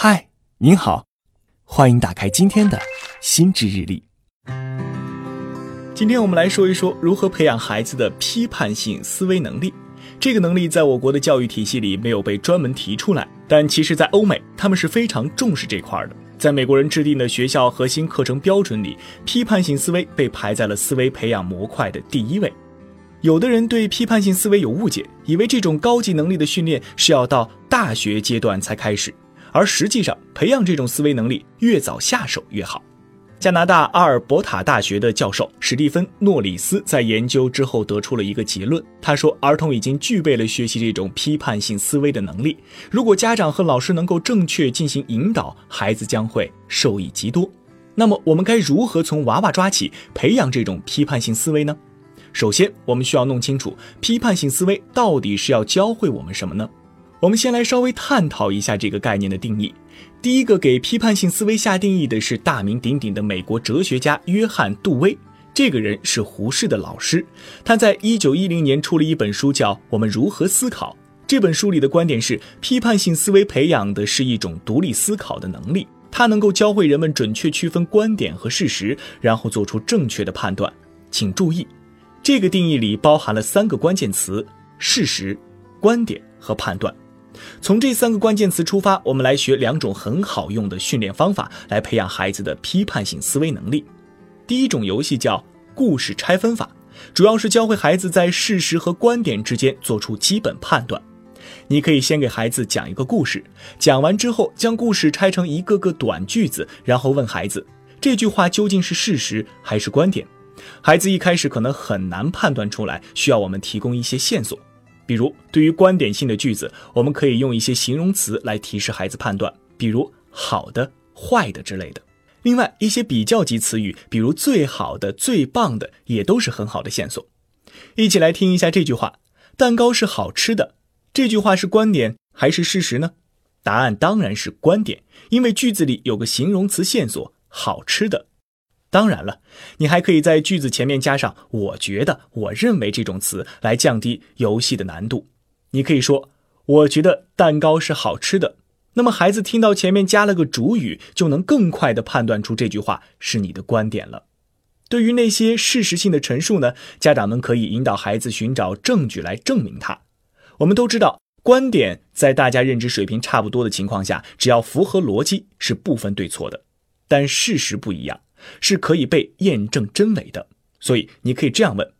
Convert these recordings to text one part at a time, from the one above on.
嗨，您好，欢迎打开今天的心智日历。今天我们来说一说如何培养孩子的批判性思维能力。这个能力在我国的教育体系里没有被专门提出来，但其实，在欧美，他们是非常重视这块的。在美国人制定的学校核心课程标准里，批判性思维被排在了思维培养模块的第一位。有的人对批判性思维有误解，以为这种高级能力的训练是要到大学阶段才开始。而实际上，培养这种思维能力越早下手越好。加拿大阿尔伯塔大学的教授史蒂芬·诺里斯在研究之后得出了一个结论，他说，儿童已经具备了学习这种批判性思维的能力。如果家长和老师能够正确进行引导，孩子将会受益极多。那么，我们该如何从娃娃抓起培养这种批判性思维呢？首先，我们需要弄清楚批判性思维到底是要教会我们什么呢？我们先来稍微探讨一下这个概念的定义。第一个给批判性思维下定义的是大名鼎鼎的美国哲学家约翰·杜威。这个人是胡适的老师，他在一九一零年出了一本书，叫《我们如何思考》。这本书里的观点是，批判性思维培养的是一种独立思考的能力，它能够教会人们准确区分观点和事实，然后做出正确的判断。请注意，这个定义里包含了三个关键词：事实、观点和判断。从这三个关键词出发，我们来学两种很好用的训练方法，来培养孩子的批判性思维能力。第一种游戏叫故事拆分法，主要是教会孩子在事实和观点之间做出基本判断。你可以先给孩子讲一个故事，讲完之后将故事拆成一个个短句子，然后问孩子这句话究竟是事实还是观点。孩子一开始可能很难判断出来，需要我们提供一些线索。比如，对于观点性的句子，我们可以用一些形容词来提示孩子判断，比如好的、坏的之类的。另外，一些比较级词语，比如最好的、最棒的，也都是很好的线索。一起来听一下这句话：蛋糕是好吃的。这句话是观点还是事实呢？答案当然是观点，因为句子里有个形容词线索“好吃的”。当然了，你还可以在句子前面加上“我觉得”“我认为”这种词来降低游戏的难度。你可以说：“我觉得蛋糕是好吃的。”那么孩子听到前面加了个主语，就能更快地判断出这句话是你的观点了。对于那些事实性的陈述呢，家长们可以引导孩子寻找证据来证明它。我们都知道，观点在大家认知水平差不多的情况下，只要符合逻辑，是不分对错的。但事实不一样。是可以被验证真伪的，所以你可以这样问：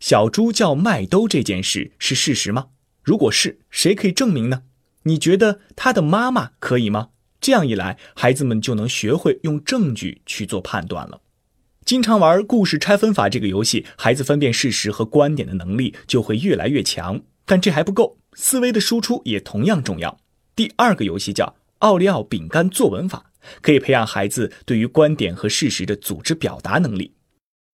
小猪叫麦兜这件事是事实吗？如果是，谁可以证明呢？你觉得他的妈妈可以吗？这样一来，孩子们就能学会用证据去做判断了。经常玩故事拆分法这个游戏，孩子分辨事实和观点的能力就会越来越强。但这还不够，思维的输出也同样重要。第二个游戏叫奥利奥饼干作文法。可以培养孩子对于观点和事实的组织表达能力。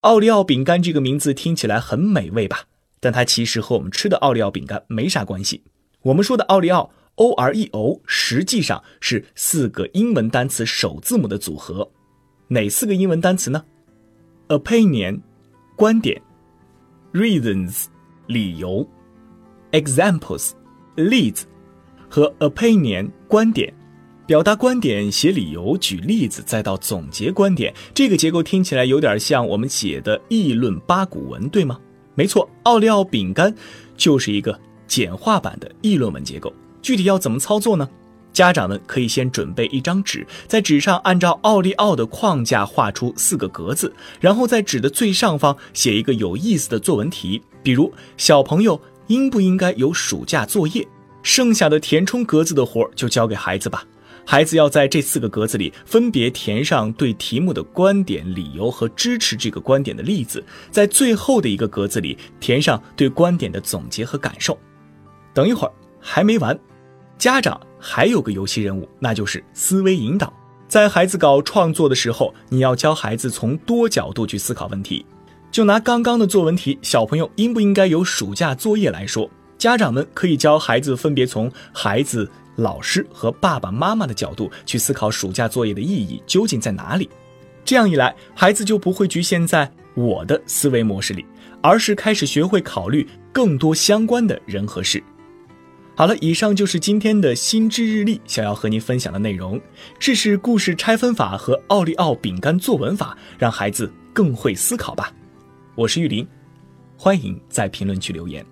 奥利奥饼干这个名字听起来很美味吧？但它其实和我们吃的奥利奥饼干没啥关系。我们说的奥利奥 O R E O 实际上是四个英文单词首字母的组合。哪四个英文单词呢？Opinion 观点，Reasons 理由，Examples 例子和 Opinion 观点。表达观点、写理由、举例子，再到总结观点，这个结构听起来有点像我们写的议论八股文，对吗？没错，奥利奥饼干就是一个简化版的议论文结构。具体要怎么操作呢？家长们可以先准备一张纸，在纸上按照奥利奥的框架画出四个格子，然后在纸的最上方写一个有意思的作文题，比如小朋友应不应该有暑假作业？剩下的填充格子的活就交给孩子吧。孩子要在这四个格子里分别填上对题目的观点、理由和支持这个观点的例子，在最后的一个格子里填上对观点的总结和感受。等一会儿还没完，家长还有个游戏任务，那就是思维引导。在孩子搞创作的时候，你要教孩子从多角度去思考问题。就拿刚刚的作文题“小朋友应不应该有暑假作业”来说，家长们可以教孩子分别从孩子。老师和爸爸妈妈的角度去思考暑假作业的意义究竟在哪里？这样一来，孩子就不会局限在我的思维模式里，而是开始学会考虑更多相关的人和事。好了，以上就是今天的心知日历想要和您分享的内容。试试故事拆分法和奥利奥饼干作文法，让孩子更会思考吧。我是玉林，欢迎在评论区留言。